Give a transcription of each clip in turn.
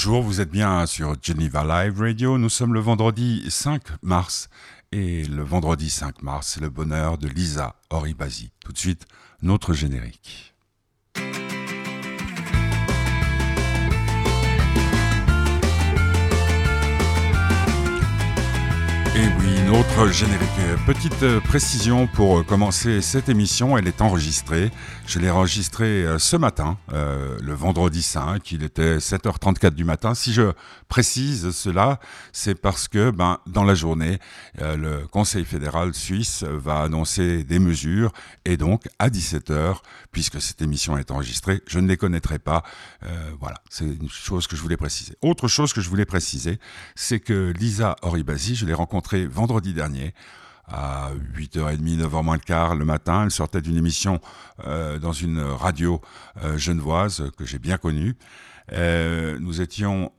Bonjour, vous êtes bien sur Geneva Live Radio. Nous sommes le vendredi 5 mars et le vendredi 5 mars, c'est le bonheur de Lisa Oribasi. Tout de suite, notre générique. Et oui, notre générique. Petite euh, précision pour euh, commencer cette émission, elle est enregistrée. Je l'ai enregistrée euh, ce matin, le vendredi 5, il était 7h34 du matin. Si je précise cela, c'est parce que ben, dans la journée, le Conseil fédéral suisse va annoncer des mesures et donc à 17h, puisque cette émission est enregistrée, je ne les connaîtrai pas. voilà, c'est une chose que je voulais préciser. Autre chose que je voulais préciser, c'est que Lisa Oribasi, je l'ai rencontrée vendredi dernier à 8h30, 9h moins le quart le matin. Elle sortait d'une émission euh, dans une radio euh, genevoise que j'ai bien connue. Euh, nous étions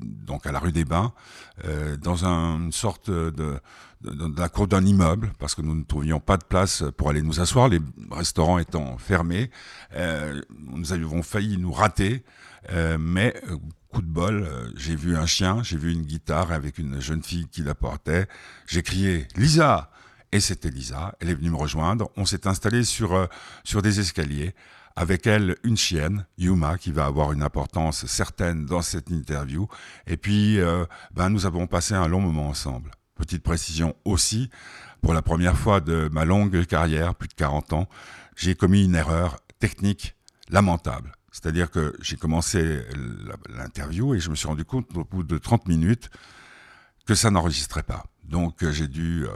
donc à la rue des Bains, dans une sorte de, la cour d'un immeuble, parce que nous ne trouvions pas de place pour aller nous asseoir, les restaurants étant fermés. nous avions failli nous rater, mais coup de bol, euh, j'ai vu un chien, j'ai vu une guitare avec une jeune fille qui la portait. J'ai crié Lisa et c'était Lisa. Elle est venue me rejoindre. On s'est installé sur euh, sur des escaliers. Avec elle, une chienne, Yuma, qui va avoir une importance certaine dans cette interview. Et puis, euh, ben, nous avons passé un long moment ensemble. Petite précision aussi, pour la première fois de ma longue carrière, plus de 40 ans, j'ai commis une erreur technique lamentable. C'est-à-dire que j'ai commencé l'interview et je me suis rendu compte au bout de 30 minutes que ça n'enregistrait pas. Donc euh, j'ai dû euh,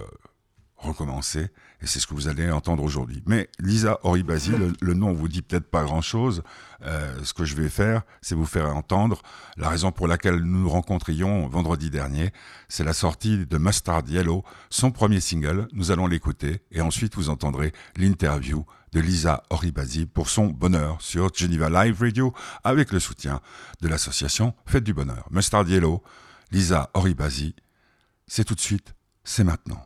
recommencer et c'est ce que vous allez entendre aujourd'hui. Mais Lisa Oribasi, le, le, nom vous dit peut-être pas grand-chose. Euh, ce que je vais faire, c'est vous faire entendre la raison pour laquelle nous nous rencontrions vendredi dernier. C'est la sortie de Mustard Yellow, son premier single. Nous allons l'écouter et ensuite vous entendrez l'interview de Lisa Oribasi pour son bonheur sur Geneva Live Radio avec le soutien de l'association Fête du Bonheur. Mustard Yellow, Lisa Oribasi, c'est tout de suite, c'est maintenant.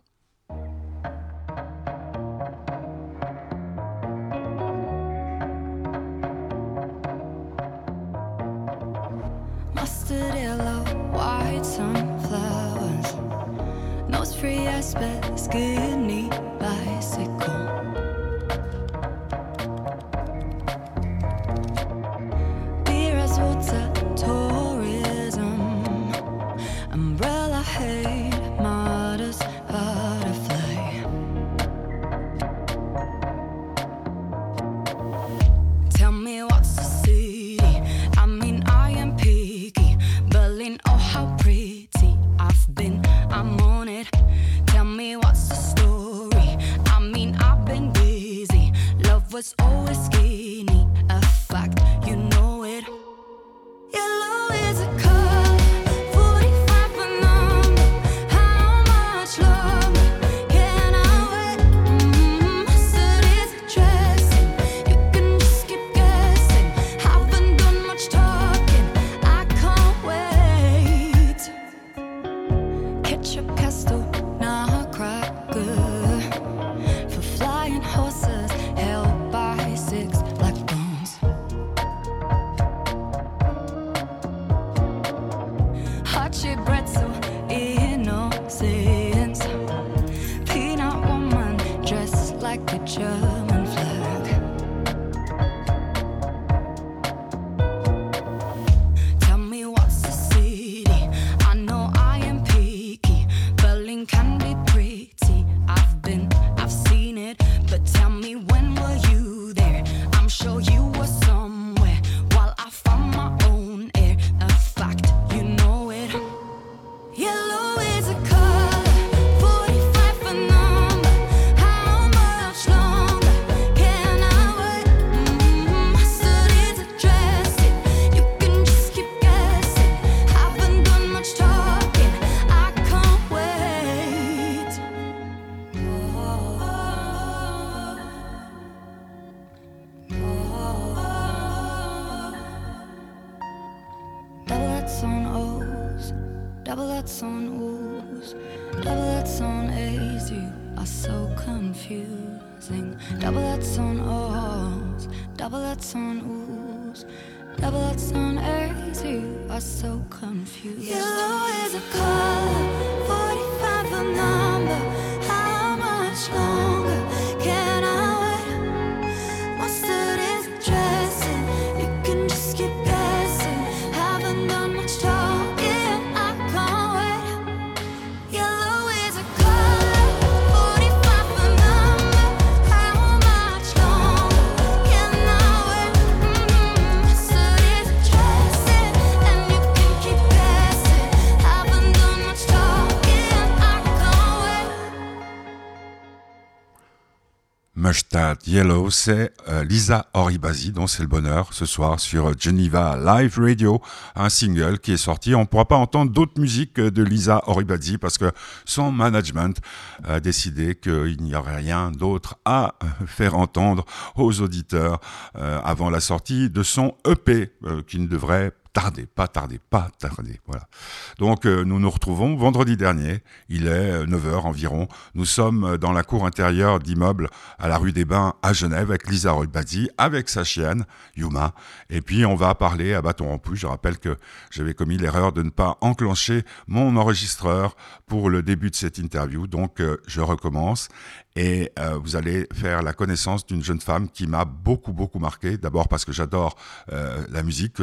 Mustard white sunflowers. Yellow, c'est euh, Lisa Oribazi, dont c'est le bonheur ce soir sur Geneva Live Radio, un single qui est sorti. On ne pourra pas entendre d'autres musiques de Lisa Oribazi parce que son management a décidé qu'il n'y aurait rien d'autre à faire entendre aux auditeurs euh, avant la sortie de son EP euh, qui ne devrait tarder, pas tarder, pas tarder. Voilà. Donc euh, nous nous retrouvons vendredi dernier, il est 9h environ. Nous sommes dans la cour intérieure d'immeuble à la rue des Bains à Genève avec Lisa Rolbadi, avec sa chienne Yuma. Et puis on va parler à bâton rompu. Je rappelle que j'avais commis l'erreur de ne pas enclencher mon enregistreur pour le début de cette interview. Donc euh, je recommence et euh, vous allez faire la connaissance d'une jeune femme qui m'a beaucoup beaucoup marqué. D'abord parce que j'adore euh, la musique.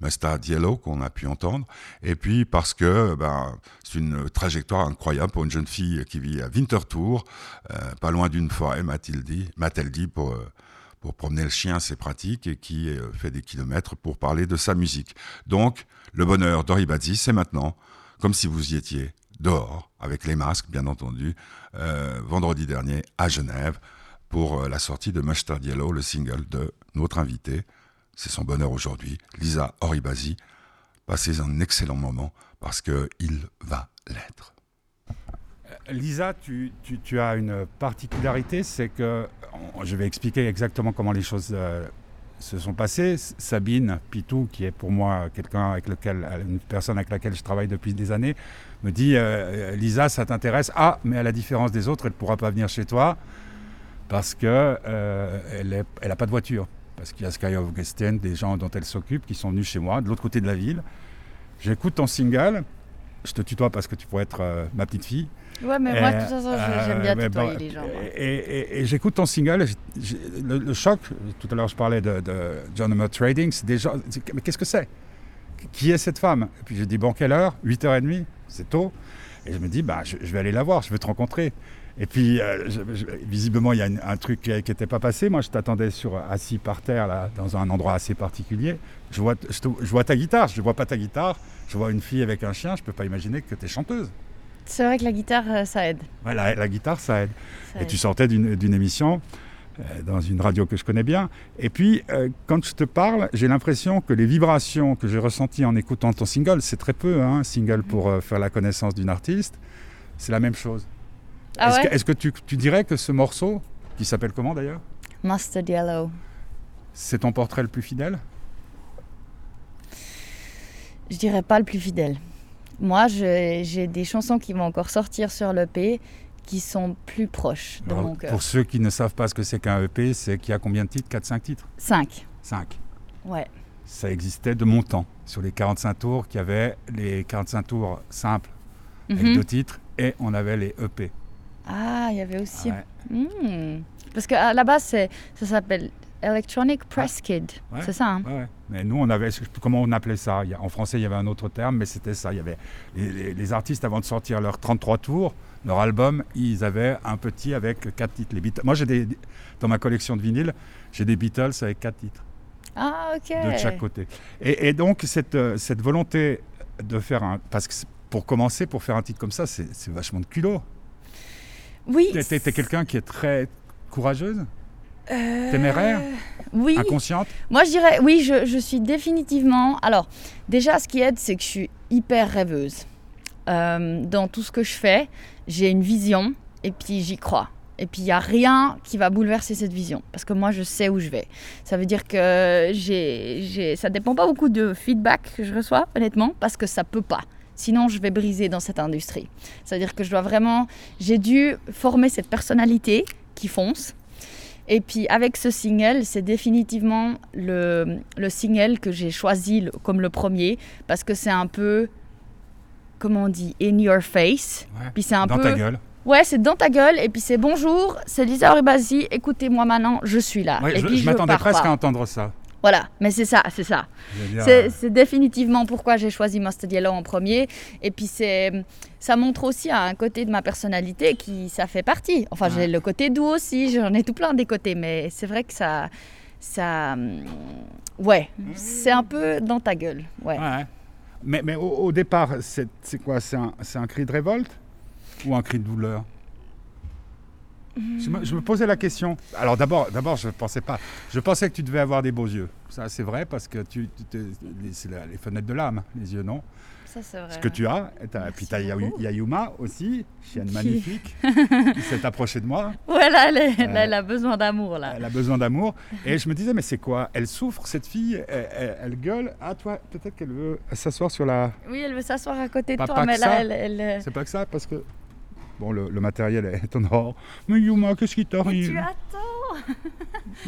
Euh, Mustard Yellow qu'on a pu entendre, et puis parce que ben, c'est une trajectoire incroyable pour une jeune fille qui vit à Winterthur, euh, pas loin d'une forêt, m'a-t-elle dit pour, euh, pour promener le chien, c'est pratique, et qui euh, fait des kilomètres pour parler de sa musique. Donc, le bonheur d'Oribadzi, c'est maintenant, comme si vous y étiez dehors, avec les masques, bien entendu, vendredi dernier à Genève, pour la sortie de Mustard Yellow, le single de notre invité. C'est son bonheur aujourd'hui, Lisa Oribazi. Passez un excellent moment parce qu'il va l'être. Lisa, tu, tu- tu as une particularité, c'est que, je vais expliquer exactement comment les choses euh, se sont passées. Sabine Pitou, qui est pour moi quelqu'un avec lequel, une personne avec laquelle je travaille depuis des années, me dit euh, Lisa, ça t'intéresse? Ah, mais à la différence des autres, elle ne pourra pas venir chez toi parce que euh, n'a pas de voiture. Parce qu'il y a Sky of Guesten, des gens dont elle s'occupe, qui sont venus chez moi, de l'autre côté de la ville. J'écoute ton single. Je te tutoie parce que tu pourrais être euh, ma petite fille. Ouais, mais moi, de Euh, toute façon, euh, j'aime bien mais tutoyer bon, les gens. Et, et- et j'écoute ton single, le, le choc, tout à l'heure je parlais de, de John Hammer Trading, c'est déjà, mais qu'est-ce que c'est? Qui est cette femme? Et puis j'ai dit, bon, quelle heure? 8h30, c'est tôt. Et je me dis, bah, je, je vais aller la voir, je veux te rencontrer. Et puis, euh, je- je- visiblement, il y a une- un truc qui n'était pas passé. Moi, je t'attendais sur, assis par terre, là, dans un endroit assez particulier. Je vois, je, te- je vois ta guitare, je ne vois pas ta guitare. Je vois une fille avec un chien, je ne peux pas imaginer que tu es chanteuse. C'est vrai que la guitare, euh, ça aide. Ouais, la, la guitare, ça aide. Ça Et aide. tu sortais d'une émission dans une radio que je connais bien. Et puis, euh, quand je te parle, j'ai l'impression que les vibrations que j'ai ressenties en écoutant ton single, c'est très peu, hein, un single pour euh, faire la connaissance d'une artiste, c'est la même chose. Ah Est-ce ouais que, est-ce que tu, tu dirais que ce morceau, qui s'appelle comment d'ailleurs, Mustard Yellow. c'est ton portrait le plus fidèle? Je dirais pas le plus fidèle. Moi, je- j'ai des chansons qui vont encore sortir sur l'EP qui sont plus proches de Alors, mon cœur. Pour ceux qui ne savent pas ce que c'est qu'un EP, c'est qu'il y a combien de titres? 4-5 titres? 5. 5. Ouais. Ça existait de mon temps. Sur les 45 tours, qu'il y avait les 45 tours simples avec Mhm. deux titres et on avait les EP. Ah, il y avait aussi. Ouais. Hmm. Parce qu'à la base, ça s'appelle Electronic Press Kid. Ouais. C'est ça, hein? Ouais. Mais nous, on avait, comment on appelait ça? En français, il y avait un autre terme, mais c'était ça. Il y avait les, les- les artistes avant de sortir leurs 33 tours, leur album, ils avaient un petit avec quatre titres. Les Beatles- Moi, j'ai des dans ma collection de vinyles, j'ai des Beatles avec quatre titres, Ah, ok. de chaque côté. Et, et donc cette, euh, cette volonté de faire un, parce que pour commencer, pour faire un titre comme ça, c'est c'est vachement de culot. Oui. T'es t'es- t'es quelqu'un qui est très courageuse, euh, téméraire? Oui. inconsciente? Moi, je dirais, oui, je, je suis définitivement. Alors, déjà, ce qui aide, c'est que je suis hyper rêveuse. Euh, dans tout ce que je fais, j'ai une vision et puis j'y crois. Et puis, il n'y a rien qui va bouleverser cette vision. Parce que moi, je sais où je vais. Ça veut dire que ça dépend pas beaucoup de feedback que je reçois, honnêtement, parce que ça peut pas. Sinon, je vais briser dans cette industrie. Ça veut dire que je dois vraiment. J'ai dû former cette personnalité qui fonce. Et puis avec ce single, c'est définitivement le, le single que j'ai choisi comme le premier parce que c'est un peu, comment on dit, in your face. Ouais. Puis c'est un Dans peu. ta gueule. Ouais, c'est dans ta gueule. Et puis c'est bonjour, c'est Lisa Oribasi, écoutez-moi maintenant, je suis là. Ouais, et je puis je m'attendais presque pas. à entendre ça. Voilà, mais c'est ça, c'est ça. C'est euh, c'est définitivement pourquoi j'ai choisi Mustard Yellow en premier. Et puis c'est, ça montre aussi un côté de ma personnalité qui ça fait partie. Enfin, j'ai le côté doux aussi, j'en ai tout plein des côtés, mais c'est vrai que ça, ça, ouais, c'est un peu dans ta gueule, ouais. ouais. Mais, mais au, départ, c'est quoi? C'est un, un cri de révolte? Ou un cri de douleur? Je me, posais la question. Alors d'abord, d'abord, je pensais pas. Je pensais que tu devais avoir des beaux yeux. Ça, c'est vrai parce que tu, c'est les fenêtres de l'âme, les yeux, non? Ça c'est vrai. Ce que tu as. Merci puis tu as. Yayuma aussi, chienne Qui- magnifique, qui s'est approchée de moi. Voilà, elle, est- elle, Ouais. elle a besoin d'amour là. Elle a besoin d'amour. Et je me disais, mais c'est quoi? Elle souffre, cette fille? Elle, elle- elle gueule? Ah, toi, peut-être qu'elle veut s'asseoir sur la. Oui, elle veut s'asseoir à côté de toi, pas mais là, elle, elle- C'est pas que ça, parce que. Bon, le, le matériel est en or. Mais Yuma, qu'est-ce qui t'arrive? tu attends.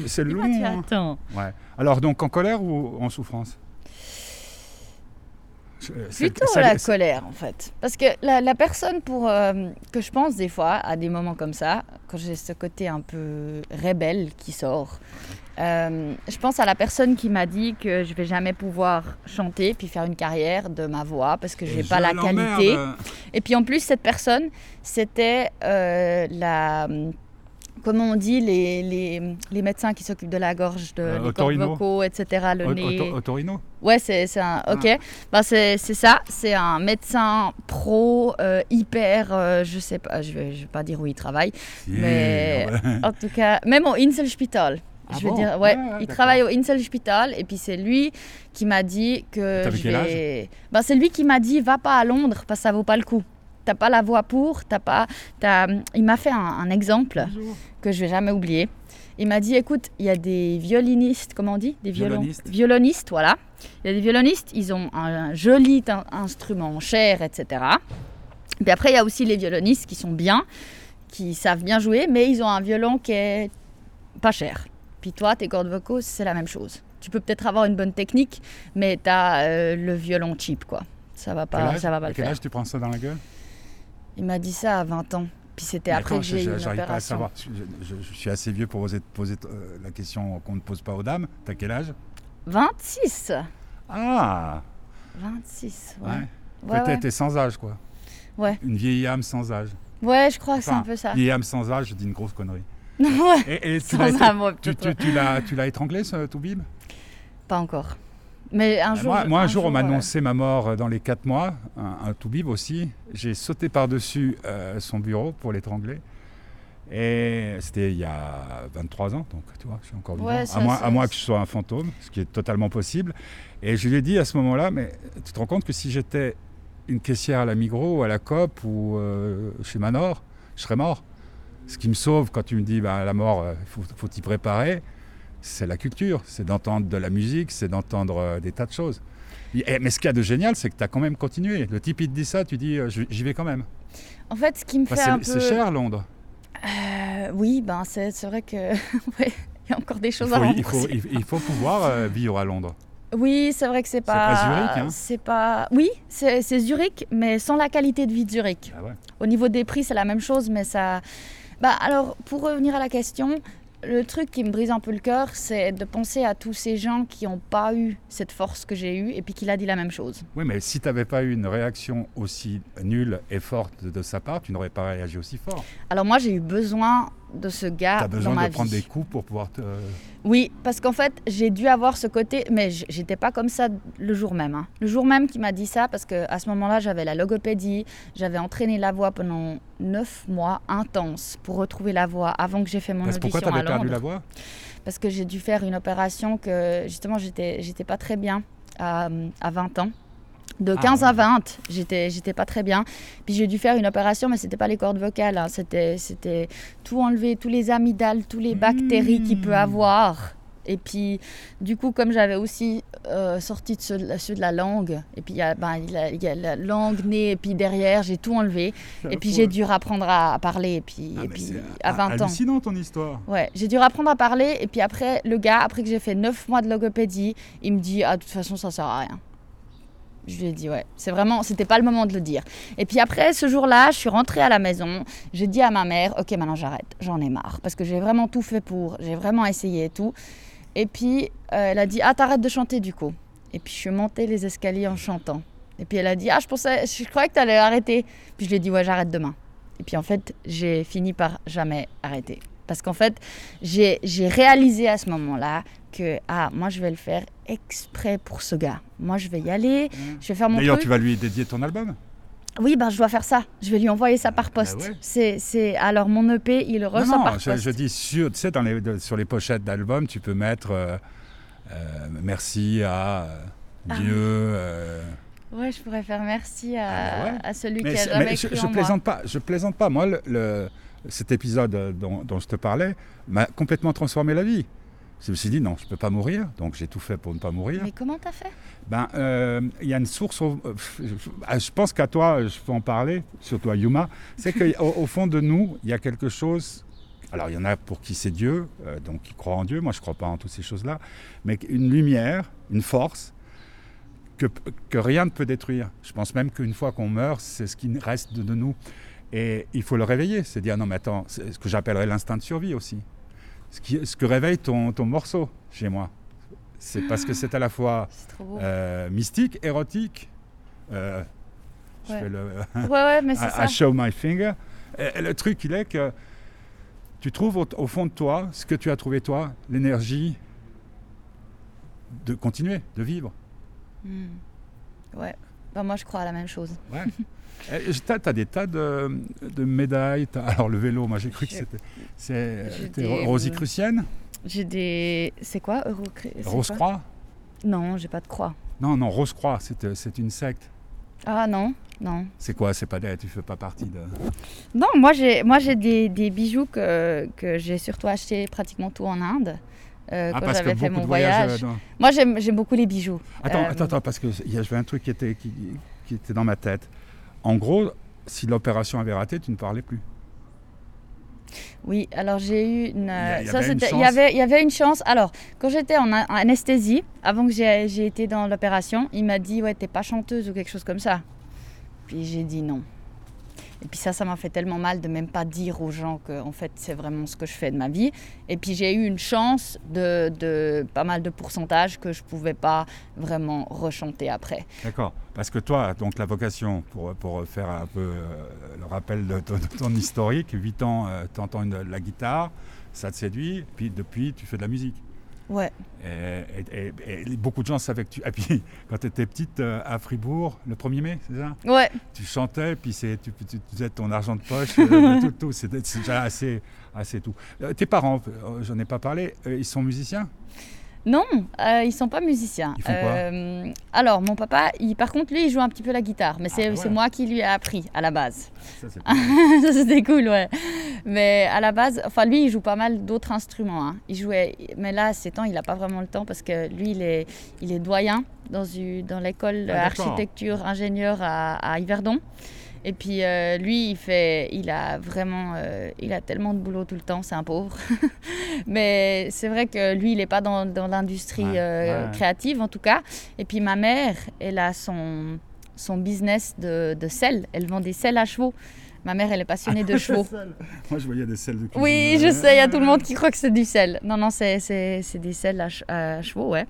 C'est long. tu hein. attends. Ouais. Alors, donc, en colère ou en souffrance? Plutôt ça- la colère en fait. Parce que la, la personne pour euh, que je pense des fois à des moments comme ça, quand j'ai ce côté un peu rebelle qui sort, euh, je pense à la personne qui m'a dit que je vais jamais pouvoir chanter puis faire une carrière de ma voix parce que j'ai pas la qualité. Et puis en plus cette personne c'était euh, la comment on dit les, les, les médecins qui s'occupent de la gorge, de Euh, les cordes vocaux, etc. Le Au- nez. Ouais, c'est un. Ok. Ah. Bah, c'est ça. C'est un médecin pro, euh, hyper. euh, je sais pas, je vais, je vais pas dire où il travaille. Mais- Ouais. En tout cas, même au Inselspital. Ah je veux bon? dire, ouais, ouais, il travaille au Inselspital et puis c'est lui qui m'a dit que je quel vais. Bah, c'est lui qui m'a dit va pas à Londres parce que ça vaut pas le coup. T'as pas la voix pour, t'as pas. t'as- Il m'a fait un, un exemple Bonjour. que je vais jamais oublier. Il m'a dit écoute, il y a des violinistes, comment on dit? Des violons- Violonistes. Violonistes, voilà. Il y a des violonistes, ils ont un, joli in- instrument cher, etc. Puis après, il y a aussi les violonistes qui sont bien, qui savent bien jouer, mais ils ont un violon qui est pas cher. Puis toi, tes cordes vocaux, c'est la même chose. Tu peux peut-être avoir une bonne technique, mais tu as le violon cheap, quoi. Ça va pas, ça va pas À le quel faire. âge tu prends ça dans la gueule? Il m'a dit ça à 20 ans. Puis c'était après que j'ai eu une pas à savoir. Je, je- je suis assez vieux pour oser te poser euh, la question qu'on ne pose pas aux dames. T'as quel âge? 26 Ah 26, ouais. Ouais. Ouais, Peut-être t'es sans âge, quoi. Ouais. Une vieille âme sans âge. Ouais, je crois que c'est un peu ça. Vieille âme sans âge, je dis une grosse connerie. ouais, Et, et ouais, tu l'as étranglé, ce Toubib? Pas encore. Mais un Bah, jour. moi, moi, un jour, on euh, m'annonçait ma mort euh, dans les 4 mois, un, un Toubib aussi. J'ai sauté par-dessus euh, son bureau pour l'étrangler. Et c'était il y a 23 ans, donc tu vois, je suis encore vivant. Ouais, à, moins, ça- à moins que je sois un fantôme, ce qui est totalement possible. Et je lui ai dit à ce moment-là, mais tu te rends compte que si j'étais une caissière à la Migros ou à la COP ou euh, chez Manor, je serais mort. Ce qui me sauve quand tu me dis, bah, la mort, il faut, faut t'y préparer, c'est la culture, c'est d'entendre de la musique, c'est d'entendre euh, des tas de choses. Et- mais ce qu'il y a de génial, c'est que tu as quand même continué. Le type, il te dit ça, tu dis, euh, j'y vais quand même. En fait, ce qui me Enfin, fait c'est un peu. c'est cher, Londres. Euh, oui, ben c'est c'est vrai que. ouais, il y a encore des choses faut, à il faut- rembourser. il- faut pouvoir euh, vivre à Londres. Oui, c'est vrai que c'est pas. pas Zurich, hein C'est pas. Oui, c'est c'est Zurich, mais sans la qualité de vie de Zurich. Ah ouais. Au niveau des prix, c'est la même chose, mais ça. Bah alors, pour revenir à la question, le truc qui me brise un peu le cœur, c'est de penser à tous ces gens qui n'ont pas eu cette force que j'ai eue et puis qu'il a dit la même chose. Oui, mais si tu n'avais pas eu une réaction aussi nulle et forte de, de sa part, tu n'aurais pas réagi aussi fort. Alors moi, j'ai eu besoin de ce gars tu as dans besoin ma de prendre des coups pour pouvoir te. Oui, parce qu'en fait, j'ai dû avoir ce côté, mais j'étais pas comme ça le jour même. hein. Le jour même qui m'a dit ça, parce que à ce moment-là, j'avais la logopédie, j'avais entraîné la voix pendant neuf mois intenses pour retrouver la voix avant que j'ai fait mon Parce audition pourquoi tu à avais perdu la voix? Parce que j'ai dû faire une opération que justement j'étais j'étais pas très bien à, à 20 ans. De Ah 15 ouais. à 20, j'étais j'étais pas très bien. Puis j'ai dû faire une opération, mais c'était pas les cordes vocales, hein. c'était c'était tout enlever, tous les amygdales, tous les bactéries qu'il peut Mmh. avoir. Et puis, du coup, comme j'avais aussi euh, sorti de ceux, de ceux de la langue, et puis il y, a, ben, il y a- il y a la langue, nez, et puis derrière, j'ai tout enlevé. Et puis j'ai dû apprendre à, à parler, et puis, Ah, et puis à 20 ans. hallucinant ton histoire. Ouais, j'ai dû apprendre à parler, et puis après, le gars, après que j'ai fait 9 mois de logopédie, il me dit, ah, de toute façon, ça sert à rien. Je lui ai dit, ouais, c'est vraiment, c'était pas le moment de le dire. Et puis après, ce jour-là, je suis rentrée à la maison, j'ai dit à ma mère, ok, maintenant j'arrête, j'en ai marre, parce que j'ai vraiment tout fait pour, j'ai vraiment essayé et tout. Et puis, euh, elle a dit, ah, t'arrêtes de chanter du coup. Et puis, je suis montée les escaliers en chantant. Et puis, elle a dit, ah, je pensais, je croyais que t'allais arrêter. Puis, je lui ai dit, ouais, j'arrête demain. Et puis, en fait, j'ai fini par jamais arrêter. Parce qu'en fait, j'ai j'ai réalisé à ce moment-là que, ah, moi, je vais le faire exprès pour ce gars. Moi, je vais y aller, je vais faire mon D'ailleurs, tu vas lui dédier ton album Oui, ben, je dois faire ça. Je vais lui envoyer ça par poste. ouais. C'est, c'est... Alors, mon EP, il le reçoit Non, non, par je, poste. je dis sur, tu sais, dans les, sur les pochettes d'albums, tu peux mettre euh, euh, merci à euh, Ah. Dieu. euh, Ouais, je pourrais faire merci à, Ah, bah ouais. à celui mais qui a jamais mais je, je en moi. plaisante pas. Je plaisante pas. Moi, le, le- cet épisode dont, dont je te parlais m'a complètement transformé la vie. Je me suis dit non, je peux pas mourir, donc j'ai tout fait pour ne pas mourir. Mais comment t'as fait? Ben, euh, il y a une source. euh, je je pense qu'à toi, je peux en parler, surtout à Yuma. C'est qu'au au fond de nous, il y a quelque chose. Alors, il y en a pour qui c'est Dieu, euh, donc qui croient en Dieu. Moi, je ne crois pas en toutes ces choses-là. Mais une lumière, une force que, que rien ne peut détruire. Je pense même qu'une fois qu'on meurt, c'est ce qui reste de, de nous. Et il faut le réveiller. C'est dire non, mais attends, c'est ce que j'appellerais l'instinct de survie aussi. Ce, qui, ce que réveille ton, ton morceau chez moi. C'est parce que c'est à la fois euh, mystique, érotique. euh, je Ouais. fais le ouais, ouais, mais c'est I, ça. I show my finger. Et, et le truc, il est que tu trouves au, au fond de toi ce que tu as trouvé toi, l'énergie de continuer, de vivre. Hmm. Ouais. Ben, moi, je crois à la même chose. Tu as, des tas de, de médailles. Alors le vélo, moi j'ai cru que c'était... Des- Ro- Rosicrucienne J'ai des. C'est quoi Rose-Croix Non, j'ai pas de croix. Non, non, Rose-Croix, c'est c'est une secte. Ah non, non. C'est quoi C'est pas des... Tu fais pas partie de... Non, moi j'ai, moi j'ai des, des bijoux que, que j'ai surtout acheté pratiquement tout en Inde. euh, Ah, quand j'avais fait mon voyage. euh, dans- Moi j'aime, beaucoup les bijoux. Attends, Euh, attends, attends, parce que y avait un truc qui était, qui, qui était dans ma tête. En gros, si l'opération avait raté, tu ne parlais plus. Oui, alors j'ai eu une. il y ça, avait une il chance. y avait, il y avait une chance. Alors, quand j'étais en, en anesthésie, avant que j'ai été dans l'opération, il m'a dit Ouais, t'es pas chanteuse ou quelque chose comme ça. Puis j'ai dit non. Et puis ça, ça m'a fait tellement mal de même pas dire aux gens que en fait c'est vraiment ce que je fais de ma vie. Et puis j'ai eu une chance de, pas mal de pourcentage que je pouvais pas vraiment rechanter après. D'accord. Parce que toi, donc la vocation, pour, pour faire un peu euh, le rappel de ton, de ton historique, 8 ans, tu entends la guitare, ça te séduit, puis depuis, tu fais de la musique. Ouais. Et, et- et- et beaucoup de gens savaient que tu... Et puis, quand tu étais petite euh, à Fribourg, le 1er mai, c'est ça? Ouais. tu chantais, puis tu, tu, tu faisais ton argent de poche, euh, tout, tout, c'est, déjà assez, assez tout. Euh, tes parents, j'en ai pas parlé, ils sont musiciens? Non, euh, ils sont pas musiciens. Ils font quoi Euh, Alors, mon papa, il, par contre, lui, il joue un petit peu la guitare, mais c'est Ah, ouais. c'est moi qui lui ai appris à la base. Ça, c'était cool, ouais. Mais à la base, enfin, lui, il joue pas mal d'autres instruments. hein. Il jouait, mais là, ces temps, il n'a pas vraiment le temps parce que lui, il est, il est doyen dans, dans l'école Ah, d'accord. d'architecture ingénieur à, à Yverdon. Et puis euh, lui, il fait, il a vraiment, euh, il a tellement de boulot tout le temps, c'est un pauvre. Mais c'est vrai que lui, il n'est pas dans, dans l'industrie Ouais, euh, ouais. créative en tout cas. Et puis ma mère, elle a son, son business de, de sel. Elle vend des selles à chevaux. Ma mère, elle est passionnée de chevaux. Moi, je voyais des selles de cuisine. Oui, je sais, il y a tout le monde qui croit que c'est du sel. Non, non, c'est, c'est, c'est des selles à, ch- à chevaux, ouais.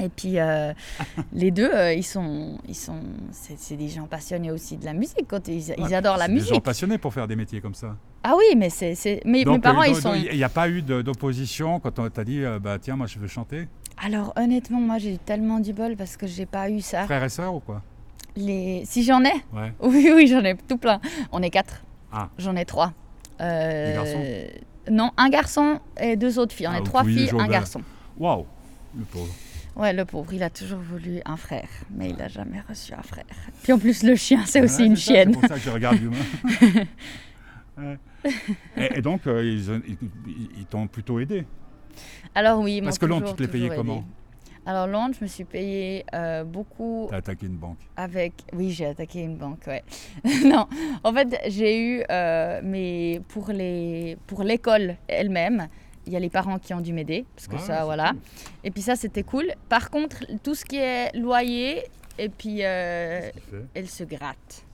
Et puis euh, les deux, euh, ils sont, ils sont, c'est, des gens passionnés aussi de la musique. Quand ils, adorent la c'est Des gens musique. passionnés pour faire des métiers comme ça. Ah oui, mais c'est, mes Donc, parents, euh, ils donc, sont. Il n'y a pas eu d'opposition quand on t'a dit, bah tiens, moi je veux chanter? Alors honnêtement, moi j'ai eu tellement du bol parce que j'ai pas eu ça. Frères et sœurs ou quoi? Les... Si j'en ai, Ouais. oui, oui, j'en ai tout plein. On est quatre. Ah. J'en ai trois. Des garçons? Non, un garçon et deux autres filles. On Ah, est trois filles, un garçon. Waouh, le pauvre. Ouais, le pauvre, il a toujours voulu un frère, mais il n'a jamais reçu un frère. Puis en plus, le chien, c'est aussi Ouais, une ça, chienne. C'est pour ça que je regarde l'humain. Ouais. et, et donc, euh, ils, ils- ils- ils t'ont plutôt aidé. Alors oui, Parce que Londres, tu te l'es payé aidé. comment Alors Londres, je me suis payé euh, beaucoup T'as attaqué une banque. avec... Oui, j'ai attaqué une banque, ouais. non, en fait, j'ai eu... euh, mais pour les pour l'école elle-même, il y a les parents qui ont dû m'aider, parce que Ouais, ça, voilà. cool. Et puis ça, c'était cool. Par contre, tout ce qui est loyer, et puis euh, elle se gratte.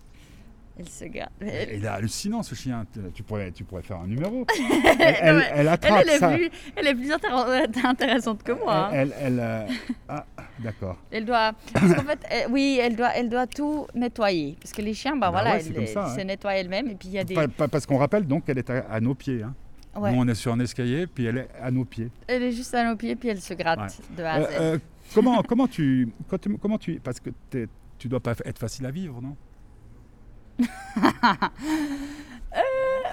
Elle se gratte. Il est hallucinant ce chien. Tu- pourrais, tu pourrais faire un numéro. Elle, elle, elle Elle, attrape elle est, ça. plus, elle est plus intér- intéressante que moi. hein. Elle, elle, euh, Ah, d'accord. Elle doit, parce qu'en fait, elle- oui, elle doit, elle doit tout nettoyer. Parce que les chiens, bah, Bah voilà, ouais, elle, ça, elle se nettoie elle-même. Et puis il y a des. Pas- pas- parce qu'on rappelle donc qu'elle est à, à nos pieds. hein. Ouais, Nous, on est sur un escalier, puis elle est à nos pieds. elle est juste à nos pieds, puis elle se gratte Ouais. de A à Euh, Z. euh, comment, comment, tu, quand tu- comment tu. Parce que tu dois pas être facile à vivre, non?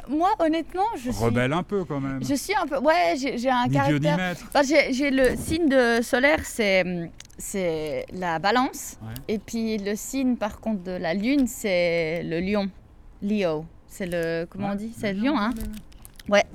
Moi, honnêtement, je suis. Rebelle un peu quand même. Je suis un peu. Ouais, j'ai un Ni Dieu ni caractère. maître. Enfin, j'ai j'ai le signe de solaire, c'est c'est la balance. Ouais. Et puis le signe, par contre, de la lune, c'est le lion. Leo. C'est le. Comment on dit? C'est le lion, hein? Ouais.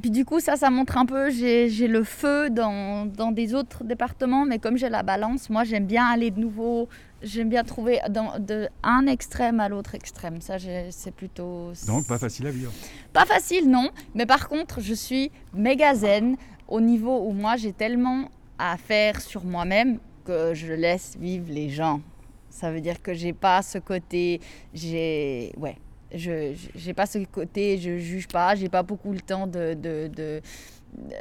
Puis du coup, ça, ça montre un peu, j'ai le feu dans, dans des autres départements, mais comme j'ai la balance, moi, j'aime bien aller de nouveau, j'aime bien trouver dans, de un extrême à l'autre extrême. Ça, c'est plutôt... Donc pas facile à vivre. Pas facile, non, mais par contre, je suis méga zen au niveau où moi, j'ai tellement à faire sur moi-même que je laisse vivre les gens. Ça veut dire que j'ai pas ce côté, j'ai... Ouais. Je j'ai pas ce côté, je juge pas, j'ai pas beaucoup le temps de, de, de,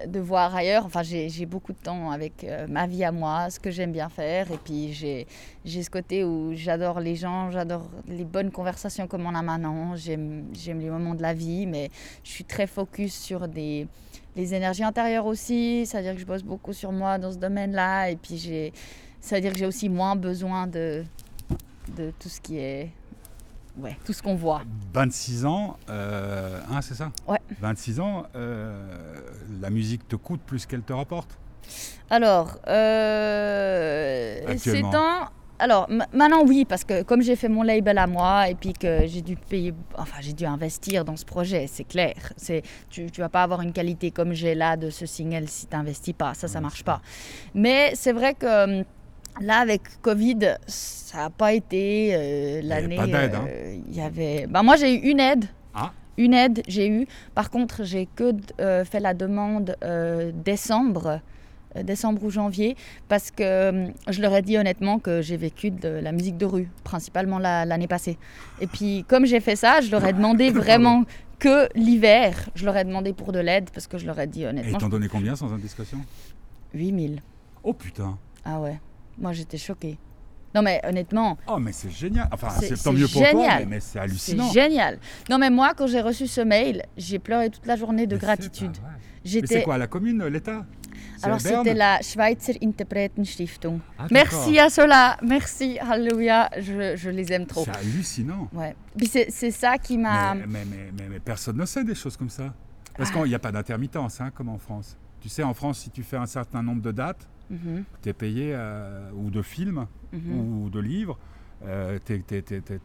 de voir ailleurs. Enfin, j'ai beaucoup de temps avec euh, ma vie à moi, ce que j'aime bien faire. Et puis, j'ai ce côté où j'adore les gens, j'adore les bonnes conversations comme on a maintenant. J'aime les moments de la vie, mais je suis très focus sur des, les énergies intérieures aussi. C'est-à-dire que je bosse beaucoup sur moi dans ce domaine-là. Et puis, j'ai ça veut dire que j'ai aussi moins besoin de, de tout ce qui est. Ouais, tout ce qu'on voit. 26 ans, euh, hein, c'est ça Ouais. 26 ans, euh, la musique te coûte plus qu'elle te rapporte. Alors, euh, ces Actuellement. temps. Alors, ma- maintenant, oui, parce que comme j'ai fait mon label à moi et puis que j'ai dû payer, enfin, j'ai dû investir dans ce projet, c'est clair. C'est, tu, tu vas pas avoir une qualité comme j'ai là de ce single si tu n'investis pas. Ça, ça Ouais, marche c'est pas. Mais c'est vrai que hum, là, avec Covid, ça n'a pas été euh, l'année. pas d'aide, hein. euh, Il y avait. Bah, moi, j'ai eu une aide. Ah. Une aide, j'ai eu. Par contre, j'ai que euh, fait la demande euh, décembre, euh, décembre ou janvier, parce que euh, je leur ai dit honnêtement que j'ai vécu de la musique de rue, principalement la- l'année passée. Et puis, comme j'ai fait ça, je leur ai demandé vraiment que l'hiver. Je leur ai demandé pour de l'aide, parce que je leur ai dit Et honnêtement, ils t'ont donné combien sans indiscrétion? 8000. Oh putain Ah ouais, moi j'étais choquée. Non mais honnêtement, Oh mais c'est génial Enfin, C'est- c'est tant c'est mieux pour toi, génial. mais, mais c'est c'est hallucinant. génial. Non mais moi quand j'ai reçu ce mail, j'ai pleuré toute la journée de Mais c'est gratitude. Mais c'est J'étais quoi, la commune, l'État? C'est Alors c'était la Schweizer Interpretenstiftung. Ah. Merci à cela, merci, alléluia, je, je les aime trop. C'est hallucinant. Ouais. Puis c'est c'est ça qui m'a... Mais, mais, mais, personne ne sait des choses comme ça. Parce qu'il n'y a pas d'intermittence, hein, comme en France. Tu sais, en France, si tu fais un certain nombre de dates, Mhm, tu es payé, euh, ou de films, mhm, ou de livres, euh, tu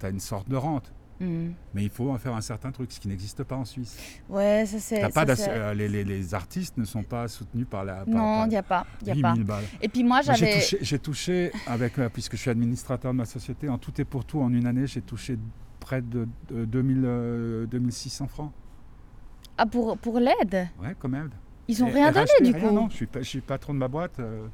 as une sorte de rente. mhm. Mais il faut en faire un certain truc, ce qui n'existe pas en Suisse. Ouais, ça c'est... Ça, euh, les, les- les artistes ne sont pas soutenus par la. Par, Non, il n'y a pas, y a 8 pas. 000 balles. Et puis moi J'ai j'avais... touché, j'ai touché avec, euh, puisque je suis administrateur de ma société, en tout et pour tout, en une année, j'ai touché près de, de 2000, euh, 2600 francs. Ah pour, pour l'aide? Ouais, comme aide. Ils ont Et- rien donné du rien, coup Non, je suis, pas- je suis patron de ma boîte. euh,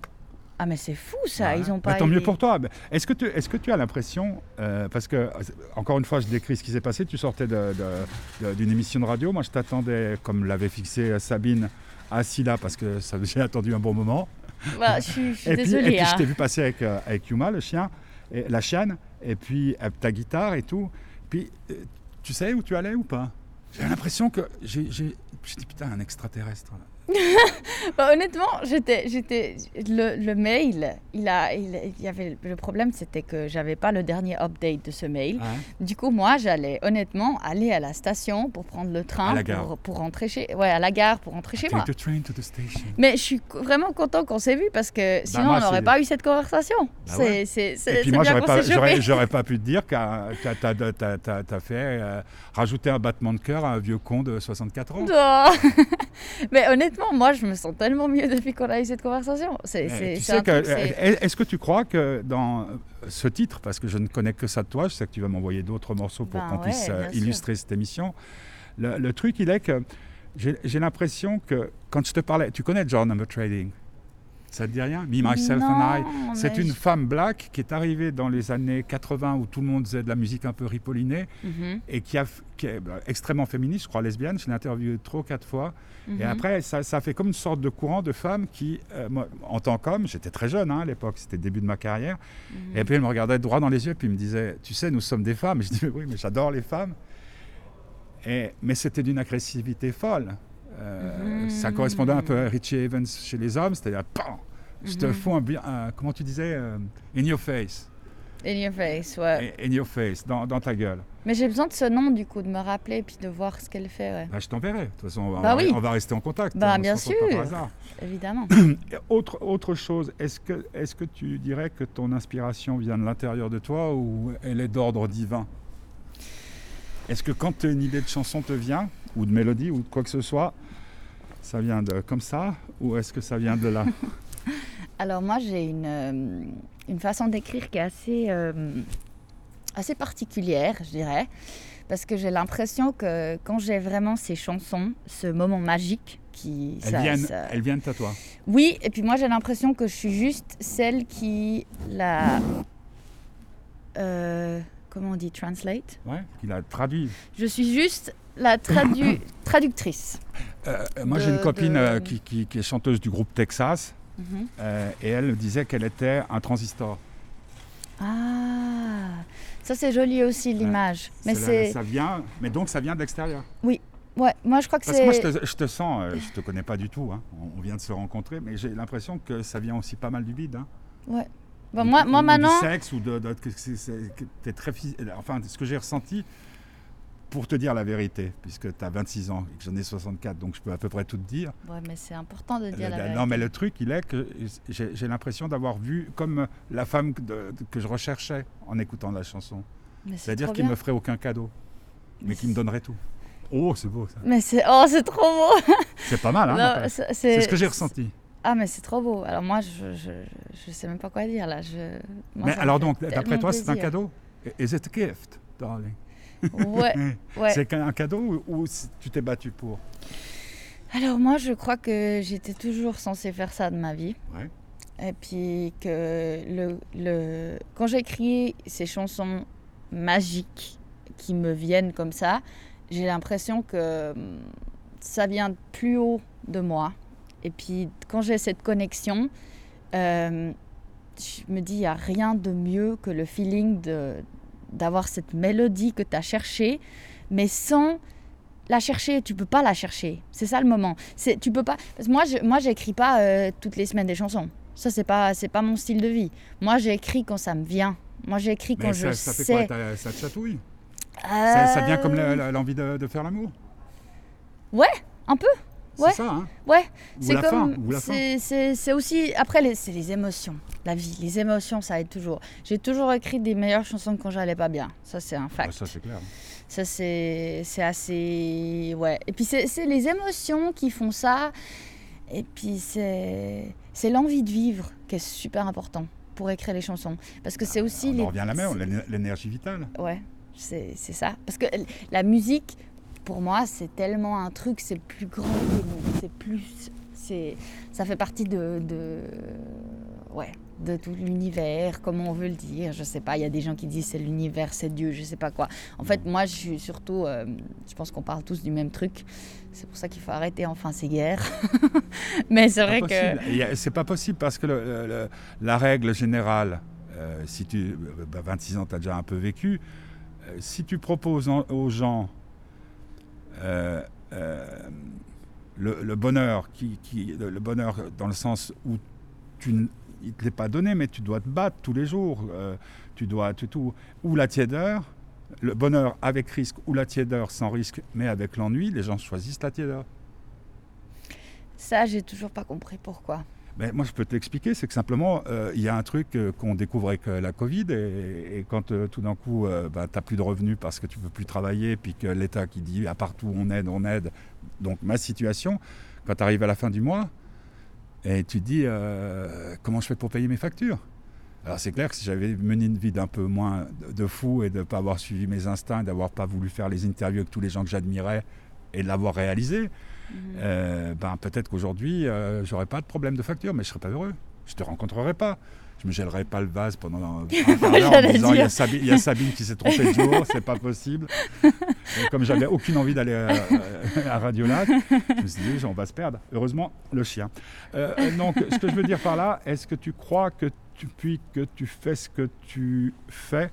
Ah mais c'est fou ça, ouais. ils ont Bah, pas... tant mieux pour toi. Est-ce que, tu- est-ce que tu as l'impression, euh, parce que, euh, encore une fois, je décris ce qui s'est passé, tu sortais d'une émission de radio, moi je t'attendais, comme l'avait fixé Sabine, assis là, parce que ça- j'ai attendu un bon moment. Bah, je suis, je suis Et puis, et désolée. puis, je hein. t'ai vu passer avec, avec Yuma, le chien, et, la chienne, et puis ta guitare et tout. Puis, tu sais où tu allais ou pas? J'ai l'impression que j'ai, j'ai, putain, un extraterrestre. Bah, honnêtement, j'étais, j'étais, le, le mail, il a, il, il y avait le problème, c'était que j'avais pas le dernier update de ce mail. Du coup, moi, j'allais honnêtement aller à la station pour prendre le À train la gare. pour, pour rentrer chez, ouais, à la gare pour rentrer chez moi. The train to the station. Mais je suis vraiment content qu'on s'est vu parce que sinon moi, on n'aurait pas eu cette conversation. Bah c'est, ouais. c'est, c'est, Et puis moi, bien j'aurais pas, pu te dire que tu as, fait euh, rajouter un battement de cœur à un vieux con de 64 ans. Non. Mais honnêtement, moi, je me sens tellement mieux depuis qu'on a eu cette conversation. C'est, c'est, tu c'est sais un que, truc, c'est- eh, est-ce que tu crois que dans ce titre, parce que je ne connais que ça de toi, je sais que tu vas m'envoyer d'autres morceaux pour Ben qu'on ouais, puisse euh, sûr. illustrer cette émission, le, le truc, il est que j'ai j'ai l'impression que quand je te parlais, tu connais John Number Trading Ça te dit rien? Me, Myself and I C'est une je- femme black qui est arrivée dans les années 80 où tout le monde faisait de la musique un peu ripollinée Mhm, et qui, a, f- qui est bah, extrêmement féministe, je crois lesbienne. Je l'ai interviewée trois quatre fois. mhm. Et après, ça, ça fait comme une sorte de courant de femmes qui, euh, moi, en tant qu'homme, j'étais très jeune hein, à l'époque, c'était le début de ma carrière. Mhm. Et puis elle me regardait droit dans les yeux, puis me disait Tu sais, nous sommes des femmes. Et je dis Oui, mais j'adore les femmes. Et, mais c'était d'une agressivité folle. Euh, Mhm. Ça correspondait un peu à Richie Evans chez les hommes, c'est-à-dire Te Mhm. fous un comment tu disais euh, In your face. In your face, ouais. In your face, dans, dans ta gueule. Mais j'ai besoin de ce nom, du coup, de me rappeler puis de voir ce qu'elle fait, ouais. Bah, je t'enverrai. De toute façon, on va, Bah on va- oui. on va rester en contact. Bah, On bien pas par sûr. hasard. Évidemment. Autre, autre chose, est-ce que, est que tu dirais que ton inspiration vient de l'intérieur de toi ou elle est d'ordre divin? Est-ce que quand une idée de chanson te vient, ou de mélodie, ou de quoi que ce soit, ça vient de comme ça, ou est-ce que ça vient de là? Alors moi j'ai une, euh, une façon d'écrire qui est assez, euh, assez particulière, je dirais, parce que j'ai l'impression que quand j'ai vraiment ces chansons, ce moment magique qui... elles ça- viennent, ça- elles viennent à toi. Oui, et puis moi j'ai l'impression que je suis juste celle qui la... euh, comment on dit Translate? Ouais, qu'il a traduit. Je suis juste la tradu- traductrice. Euh, moi, j'ai une copine de- qui, qui- qui est chanteuse du groupe Texas, Mhm. euh, et elle disait qu'elle était un transistor. Ah, ça c'est joli aussi l'image. Mais C'est c'est... ça vient, mais donc ça vient de l'extérieur. Ouais, moi je crois que Parce que moi, je c'est... te, je te sens, euh, je te connais pas du tout, hein. on, on vient de se rencontrer, mais j'ai l'impression que ça vient aussi pas mal du bide. hein. Bon, Ou- moi, ou moi du maintenant... sexe ou de, de- c'est- c'est- t'es très enfin ce que j'ai ressenti pour te dire la vérité puisque tu as 26 ans et que j'en ai 64 donc je peux à peu près tout te dire. Ouais, mais c'est important de dire Le- la le- vérité. non mais le truc il est que j'ai l'impression d'avoir vu comme la femme que, de- que je recherchais en écoutant la chanson. C'est-à-dire qu'il me bien. ferait aucun cadeau mais qui me donnerait tout. Oh c'est beau ça. Mais c'est... Oh, c'est trop beau. C'est pas mal hein c'est- ce que j'ai ressenti. Ah, mais c'est trop beau. Alors moi, je, je, je sais même pas quoi dire là. Je... moi, mais me alors donc d'après toi c'est un cadeau? Is it a gift darling Ouais, ouais. C'est un cadeau ou, tu t'es battu pour? Alors moi, je crois que j'étais toujours censée faire ça de ma vie. Ouais. Et puis que le, le... quand j'écris ces chansons magiques qui me viennent comme ça, j'ai l'impression que hum, ça vient de plus haut de moi. Et puis quand j'ai cette connexion, euh, je me dis, il n'y a rien de mieux que le feeling de, d'avoir cette mélodie que tu as cherchée, mais sans la chercher, tu peux pas la chercher. C'est ça le moment. C'est tu peux pas parce que moi je moi j'écris pas euh, toutes les semaines des chansons. Ça c'est pas c'est pas mon style de vie. Moi j'écris quand ça me vient. Moi j'écris quand Mais je ça, ça fait sais. quoi Ça te chatouille? Ça, ça vient comme Euh, l'envie de, de faire l'amour? Un peu. C'est Ouais. ça, hein Ouais, Ou c'est comme c'est c'est c'est aussi après c'est les émotions. La vie, les émotions ça aide toujours. J'ai toujours écrit des meilleures chansons quand j'allais pas bien. Ça c'est un Ouais, fact. Ça, c'est clair. Ça, c'est c'est assez. Ouais. Et puis, c'est c'est les émotions qui font ça. Et puis, c'est c'est l'envie de vivre qui est super important pour écrire les chansons. Parce que c'est aussi. On les... en revient à la l'éner- l'énergie vitale. Ouais, c'est c'est ça. Parce que la musique, pour moi, c'est tellement un truc, c'est plus grand que nous. C'est plus. Ça fait partie de. de ouais, de tout l'univers, comment on veut le dire. Je sais pas, il y a des gens qui disent c'est l'univers, c'est Dieu, je sais pas quoi. En fait, moi, je suis surtout. euh, je pense qu'on parle tous du même truc. C'est pour ça qu'il faut arrêter enfin ces guerres. Mais c'est vrai que. C'est pas possible parce que le- le- le- la règle générale, euh, si tu. euh, bah, 26 ans, tu as déjà un peu vécu. euh, si tu proposes en- aux gens euh, euh, le, bonheur, qui, le, bonheur dans le sens où tu ne te l'est pas donné, mais tu dois te battre tous les jours. euh, tu dois tout. Ou la tiédeur, le bonheur avec risque, ou la tiédeur sans risque, mais avec l'ennui, les gens choisissent la tiédeur. Ça, j'ai toujours pas compris pourquoi. Ben, moi, je peux te l'expliquer, c'est que simplement, euh, il y a un truc euh, qu'on découvre avec euh, la Covid, et, quand tout d'un coup, tu n'as plus de revenus parce que tu ne peux plus travailler, puis que l'État qui dit à partout on aide, on aide, donc ma situation, quand tu arrives à la fin du mois, et tu te dis comment je fais pour payer mes factures? Alors c'est clair que si j'avais mené une vie d'un peu moins de- de fou et de ne pas avoir suivi mes instincts, d'avoir pas voulu faire les interviews avec tous les gens que j'admirais et de l'avoir réalisé, euh, ben peut-être qu'aujourd'hui euh, j'aurais pas de problème de facture, mais je serais pas heureux. Je te rencontrerais pas. Je me gèlerais pas le vase pendant un quart en disant il y, a. Sabine, il y a Sabine qui s'est trompée de jour, c'est pas possible. Et comme j'avais aucune envie d'aller à, à Radiolac, je me suis dit on va se perdre. Heureusement le chien. Euh, donc ce que je veux dire par là, est-ce que tu crois que tu- depuis que tu fais ce que tu fais,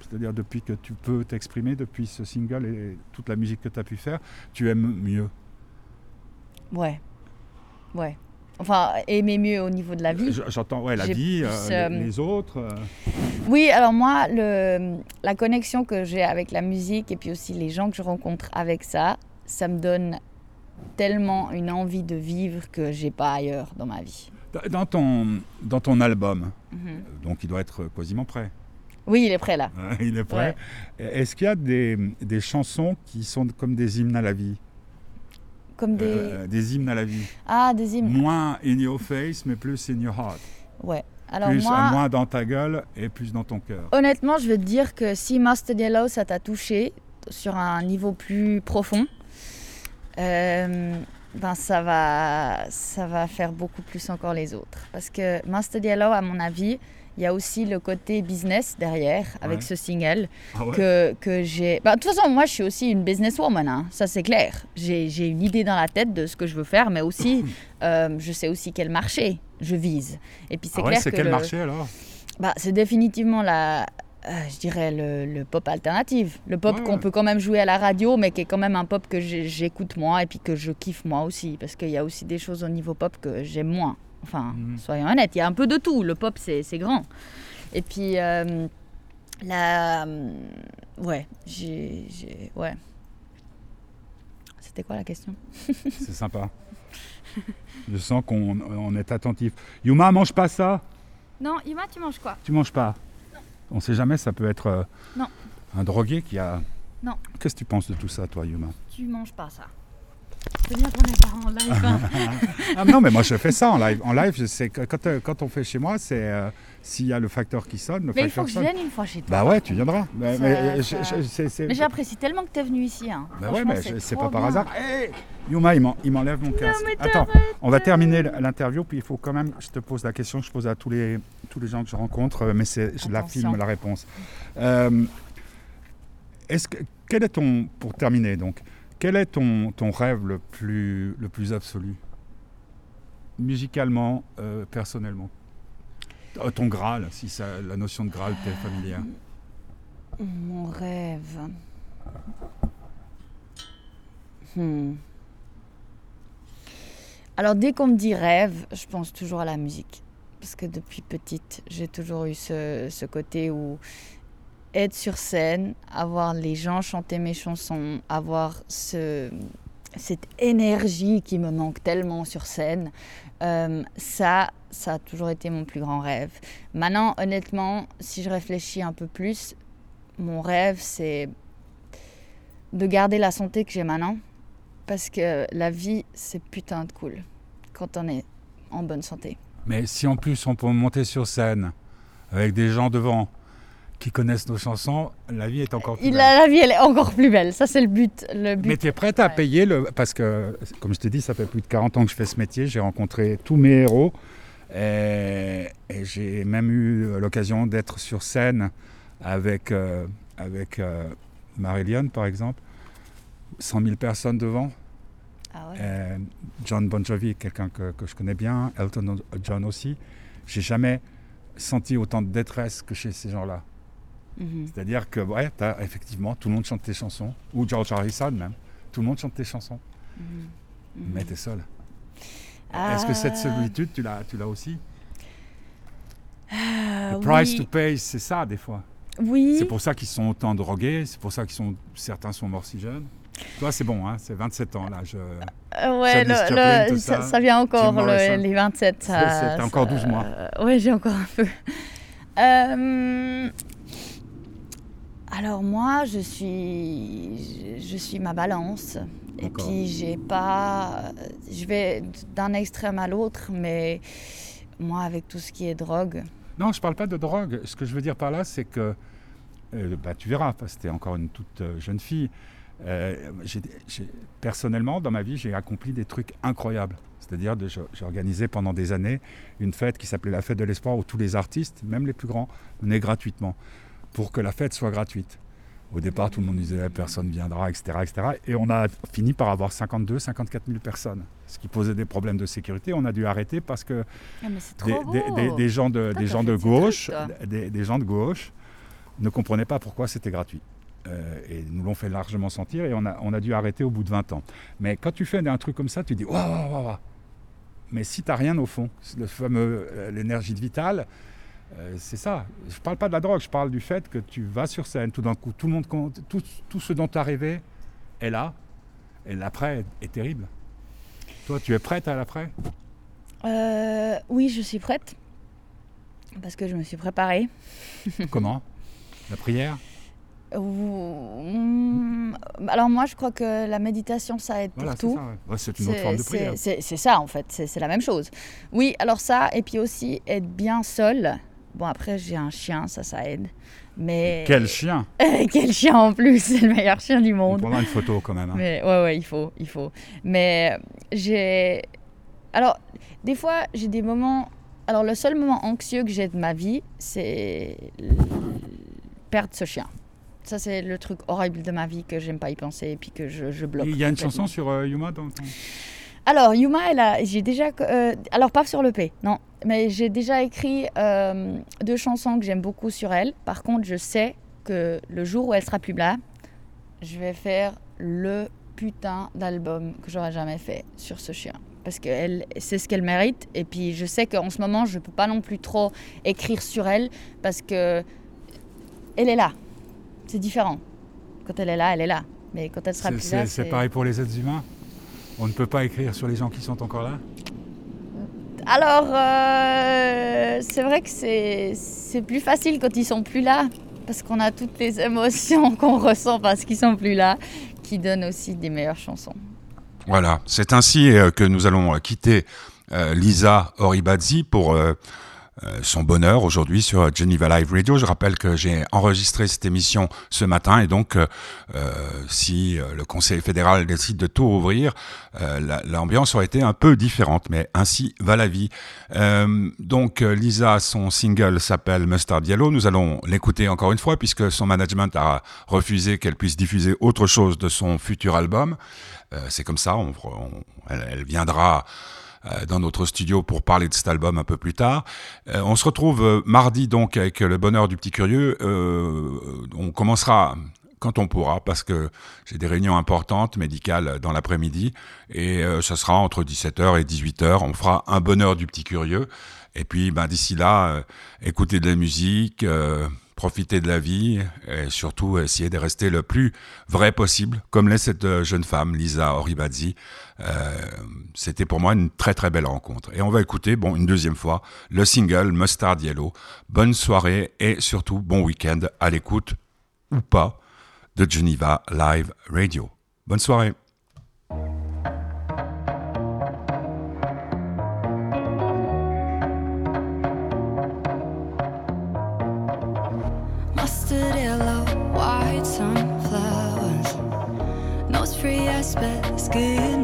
c'est-à-dire depuis que tu peux t'exprimer, depuis ce single et toute la musique que tu as pu faire, tu aimes mieux Ouais. Ouais. Enfin, aimer mieux au niveau de la vie. Je- J'entends, ouais, la vie, plus, euh, euh, les, les autres. euh, Oui, alors moi, le, la connexion que j'ai avec la musique et puis aussi les gens que je rencontre avec ça, ça me donne tellement une envie de vivre que j'ai pas ailleurs dans ma vie. Dans ton, dans ton album, Mhm. donc il doit être quasiment prêt. Oui, il est prêt là. il est prêt. Est-ce qu'il y a des, des chansons qui sont comme des hymnes à la vie? Comme des... Euh, Des hymnes à la vie. Ah, des hymnes. Moins in your face, mais plus in your heart. Ouais. Alors plus, moi, moins dans ta gueule et plus dans ton cœur. honnêtement, je veux te dire que si Mustard Yellow, ça t'a touché sur un niveau plus profond, euh, ben ça va, ça va faire beaucoup plus encore les autres. Parce que Mustard Yellow, à mon avis, il y a aussi le côté business derrière avec Ouais. ce single Ah ouais que, que j'ai. Bah, de toute façon, moi, je suis aussi une businesswoman, hein, ça c'est clair. J'ai j'ai une idée dans la tête de ce que je veux faire, mais aussi, euh, je sais aussi quel marché je vise. Et puis c'est Ah ouais, clair c'est que quel le- marché alors? Bah, c'est définitivement la, euh, je dirais le, le pop alternative. Le pop qu'on peut quand même jouer à la radio, mais qui est quand même un pop que j'écoute moi et puis que je kiffe moi aussi. Parce qu'il y a aussi des choses au niveau pop que j'aime moins. Enfin, Mhm. soyons honnêtes, il y a un peu de tout. Le pop, c'est grand. Et puis, euh, la. euh, Ouais, j'ai. Ouais. C'était quoi la question? C'est sympa. Je sens qu'on on est attentif. Yuma, mange pas ça? Non, Ima, tu manges quoi? Tu manges pas? On sait jamais, ça peut être euh, Non. un drogué qui a. Non. Qu'est-ce que tu penses de tout ça, toi, Yuma? Tu manges pas ça. C'est bien qu'on est pas en live. hein. Ah non, mais moi je fais ça en live. En live, je sais que quand, euh, quand on fait chez moi, c'est euh, s'il y a le facteur qui sonne, le mais il faut que je sonne. vienne une fois chez toi. Bah ouais, tu viendras. Mais, mais, ça- je- je- c'est- c'est- Mais j'apprécie tellement que tu es venu ici. Hein. Bah ouais, mais je- c'est pas par bien. hasard. Hey Yuma, il m'en- il m'enlève mon casque. mais Attends, on va terminer l'interview, puis il faut quand même, je te pose la question que je pose à tous les, tous les gens que je rencontre, euh, mais c'est, je la filme la réponse. Euh, est-ce que, quel est ton, pour terminer donc, quel est ton, ton rêve le plus, le plus absolu? Musicalement, euh, personnellement? Euh, Ton Graal, si ça, la notion de Graal t'est familière. Mon rêve. Hmm. Alors dès qu'on me dit rêve, je pense toujours à la musique. Parce que depuis petite, j'ai toujours eu ce, ce côté où être sur scène, avoir les gens chanter mes chansons, avoir ce, cette énergie qui me manque tellement sur scène, euh, ça, ça a toujours été mon plus grand rêve. Maintenant, honnêtement, si je réfléchis un peu plus, mon rêve, c'est de garder la santé que j'ai maintenant. Parce que la vie, c'est putain de cool quand on est en bonne santé. Mais si en plus on peut monter sur scène avec des gens devant qui connaissent nos chansons, la vie est encore plus Il belle. a, la vie, elle est encore plus belle. Ça, c'est le but. Le but. Mais tu es prête à Ouais. payer le. Parce que, comme je t'ai dit, ça fait plus de 40 ans que je fais ce métier. J'ai rencontré tous mes héros. Et, et j'ai même eu l'occasion d'être sur scène avec, euh, avec euh, Marillion, par exemple. 100 000 personnes devant. Ah ouais. John Bon Jovi, quelqu'un que, que je connais bien. Elton John aussi. J'ai jamais senti autant de détresse que chez ces gens-là. Mhm. C'est-à-dire que, ouais, t'as- effectivement, tout le monde chante tes chansons. Ou George Harrison même. Tout le monde chante tes chansons. Mhm. Mais t'es seul. Ah. Est-ce que cette solitude, tu l'as, tu l'as aussi? Ah, The price oui. to pay, c'est ça, des fois. Oui. C'est pour ça qu'ils sont autant drogués. C'est pour ça qu'ils sont, certains sont morts si jeunes. Toi, c'est bon, hein, c'est 27 ans, là. Je... Euh, ouais, le- le- ça, ça. ça vient encore, le- les 27. C'est- Ça, encore ça- 12 mois. euh, ouais, j'ai encore un peu. Euh, Alors moi, je suis, je, je suis ma balance. Et puis j'ai pas, je vais d'un extrême à l'autre, mais moi avec tout ce qui est drogue, Non, je parle pas de drogue. Ce que je veux dire par là, c'est que euh, bah, tu verras, parce que es encore une toute euh, jeune fille. Euh, personnellement, dans ma vie, j'ai accompli des trucs incroyables. C'est-à-dire, j'ai organisé pendant des années une fête qui s'appelait la Fête de l'Espoir où tous les artistes, même les plus grands, venaient gratuitement pour que la fête soit gratuite. Au départ, tout le monde disait personne viendra, etc., etc. Et on a fini par avoir 52, 54 000 personnes, ce qui posait des problèmes de sécurité. On a dû arrêter parce que Ah, des, trop des- beau. des- des gens de, des gens gauche, des, gens de gauche ne comprenaient pas pourquoi c'était gratuit. Euh, et nous l'ont fait largement sentir et on a, on a dû arrêter au bout de 20 ans. Mais quand tu fais un truc comme ça, tu dis waouh, waouh, waouh, waouh. Mais si tu n'as rien au fond, le fameux, euh, l'énergie vitale, euh, c'est ça. Je parle pas de la drogue, je parle du fait que tu vas sur scène, tout d'un coup, tout le monde, compte- tout, tout ce dont tu as rêvé est là, et l'après est terrible. Toi, tu es prête à l'après? Euh, oui, je suis prête parce que je me suis préparée. Comment? La prière? Hum, Alors moi, je crois que la méditation, ça aide Voilà, pour c'est tout. ça. ouais. Ouais, c'est une autre forme de prière. C'est ça en fait, c'est c'est la même chose. Oui, alors ça, et puis aussi être bien seul. Bon, après, j'ai un chien, ça, ça aide. Mais. Quel chien? Quel chien en plus, c'est le meilleur chien du On monde. prendra une photo quand même. hein. Mais ouais, ouais, il faut, il faut. Mais j'ai. Alors, des fois, j'ai des moments. Alors, le seul moment anxieux que j'ai de ma vie, c'est perdre ce chien. Ça, c'est le truc horrible de ma vie que j'aime pas y penser et puis que je, je bloque. Il y a une chanson sur euh, Yuma dans ton- Alors, Yuma, elle a, j'ai déjà, euh, alors pas sur le P, non, mais j'ai déjà écrit euh, deux chansons que j'aime beaucoup sur elle. Par contre, je sais que le jour où elle sera plus là, je vais faire le putain d'album que j'aurais jamais fait sur ce chien. Parce que elle, c'est ce qu'elle mérite. Et puis, je sais qu'en ce moment, je peux pas non plus trop écrire sur elle parce que elle est là. C'est différent. Quand elle est là, elle est là. Mais quand elle sera plus là, c'est pareil pour les êtres humains On ne peut pas écrire sur les gens qui sont encore là Alors, euh, c'est vrai que c'est plus facile quand ils sont plus là, parce qu'on a toutes les émotions qu'on ressent parce qu'ils sont plus là, qui donnent aussi des meilleures chansons. Voilà, c'est ainsi euh, que nous allons euh, quitter euh, Lisa Oribazzi pour son bonheur aujourd'hui sur Geneva Live Radio. Je rappelle que j'ai enregistré cette émission ce matin et donc euh, euh, si euh, le Conseil fédéral décide de tout ouvrir, euh, la- l'ambiance aurait été un peu différente, mais ainsi va la vie. Euh, donc euh, Lisa, son single s'appelle Mustard Yellow. Nous allons l'écouter encore une fois puisque son management a refusé qu'elle puisse diffuser autre chose de son futur album. Euh, c'est comme ça, on, on- elle, viendra euh, dans notre studio pour parler de cet album un peu plus tard. Euh, on se retrouve euh, mardi donc avec le bonheur du petit curieux. Euh, on commencera quand on pourra parce que j'ai des réunions importantes médicales dans l'après-midi et euh, ce sera entre 17h et 18h. On fera un bonheur du petit curieux et puis ben, d'ici là, euh, écoutez de la musique. euh, profiter de la vie et surtout essayer de rester le plus vrai possible, comme l'est cette euh, jeune femme, Lisa Oribazzi. Euh, C'était pour moi une très très belle rencontre. Et on va écouter, bon, une deuxième fois, le single Mustard Yellow. Bonne soirée et surtout bon week-end à l'écoute ou pas de Geneva Live Radio. Bonne soirée. Free aspect,